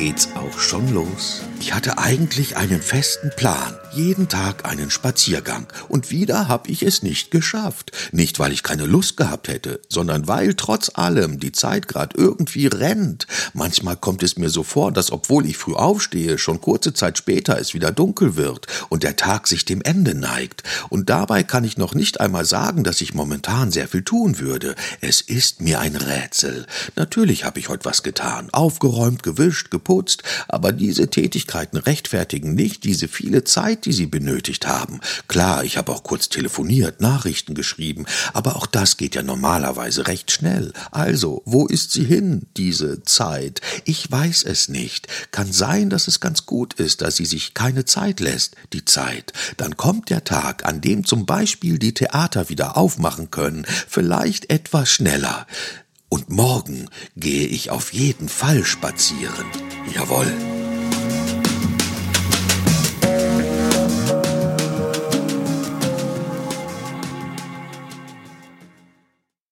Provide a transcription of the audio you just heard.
geht's auch schon los. Ich hatte eigentlich einen festen Plan, jeden Tag einen Spaziergang, und wieder hab ich es nicht geschafft. Nicht, weil ich keine Lust gehabt hätte, sondern weil trotz allem die Zeit grad irgendwie rennt. Manchmal kommt es mir so vor, dass obwohl ich früh aufstehe, schon kurze Zeit später es wieder dunkel wird und der Tag sich dem Ende neigt. Und dabei kann ich noch nicht einmal sagen, dass ich momentan sehr viel tun würde. Es ist mir ein Rätsel. Natürlich habe ich heute was getan, aufgeräumt, gewischt, geputzt, aber diese Tätigkeit Tätigkeiten rechtfertigen nicht diese viele Zeit, die sie benötigt haben. Klar, ich habe auch kurz telefoniert, Nachrichten geschrieben, aber auch das geht ja normalerweise recht schnell. Also, wo ist sie hin, diese Zeit? Ich weiß es nicht. Kann sein, dass es ganz gut ist, dass sie sich keine Zeit lässt, die Zeit. Dann kommt der Tag, an dem zum Beispiel die Theater wieder aufmachen können, vielleicht etwas schneller. Und morgen gehe ich auf jeden Fall spazieren. Jawohl.